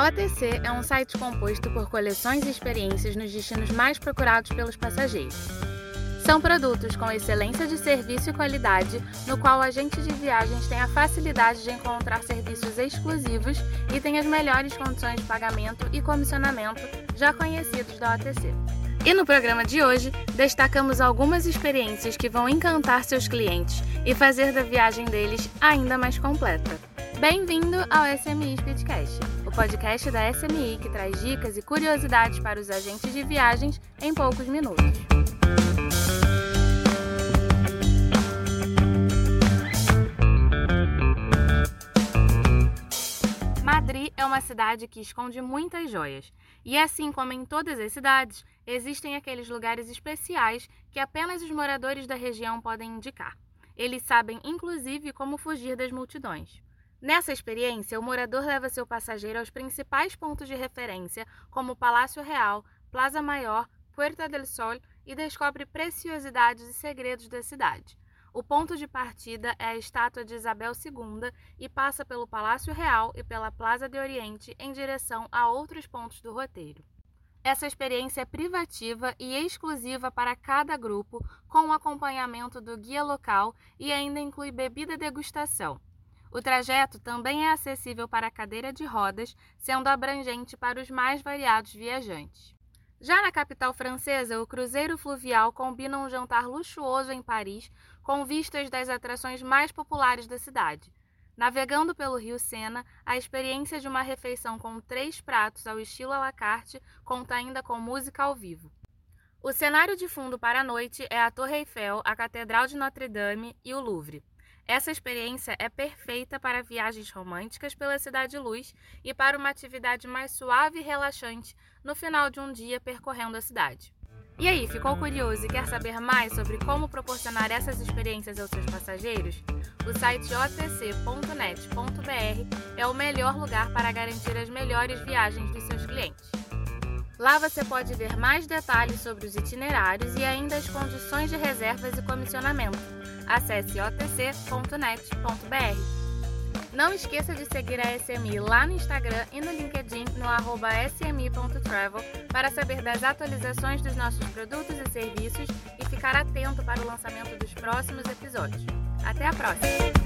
OTC é um site composto por coleções e experiências nos destinos mais procurados pelos passageiros. São produtos com excelência de serviço e qualidade, no qual o agente de viagens tem a facilidade de encontrar serviços exclusivos e tem as melhores condições de pagamento e comissionamento já conhecidos da OTC. E no programa de hoje, destacamos algumas experiências que vão encantar seus clientes e fazer da viagem deles ainda mais completa. Bem-vindo ao SMI Speedcast, o podcast da SMI que traz dicas e curiosidades para os agentes de viagens em poucos minutos. Madrid é uma cidade que esconde muitas joias. E assim como em todas as cidades, existem aqueles lugares especiais que apenas os moradores da região podem indicar. Eles sabem, inclusive, como fugir das multidões. Nessa experiência, o morador leva seu passageiro aos principais pontos de referência, como Palácio Real, Plaza Maior, Puerta del Sol e descobre preciosidades e segredos da cidade. O ponto de partida é a estátua de Isabel II e passa pelo Palácio Real e pela Plaza de Oriente em direção a outros pontos do roteiro. Essa experiência é privativa e exclusiva para cada grupo, com o acompanhamento do guia local e ainda inclui bebida degustação. O trajeto também é acessível para cadeira de rodas, sendo abrangente para os mais variados viajantes. Já na capital francesa, o cruzeiro fluvial combina um jantar luxuoso em Paris com vistas das atrações mais populares da cidade. Navegando pelo rio Sena, a experiência de uma refeição com três pratos ao estilo à la carte conta ainda com música ao vivo. O cenário de fundo para a noite é a Torre Eiffel, a Catedral de Notre-Dame e o Louvre. Essa experiência é perfeita para viagens românticas pela Cidade Luz e para uma atividade mais suave e relaxante no final de um dia percorrendo a cidade. E aí, ficou curioso e quer saber mais sobre como proporcionar essas experiências aos seus passageiros? O site otc.net.br é o melhor lugar para garantir as melhores viagens dos seus clientes. Lá você pode ver mais detalhes sobre os itinerários e ainda as condições de reservas e comissionamento. Acesse otc.net.br. Não esqueça de seguir a SMI lá no Instagram e no LinkedIn no arroba smi.travel para saber das atualizações dos nossos produtos e serviços e ficar atento para o lançamento dos próximos episódios. Até a próxima!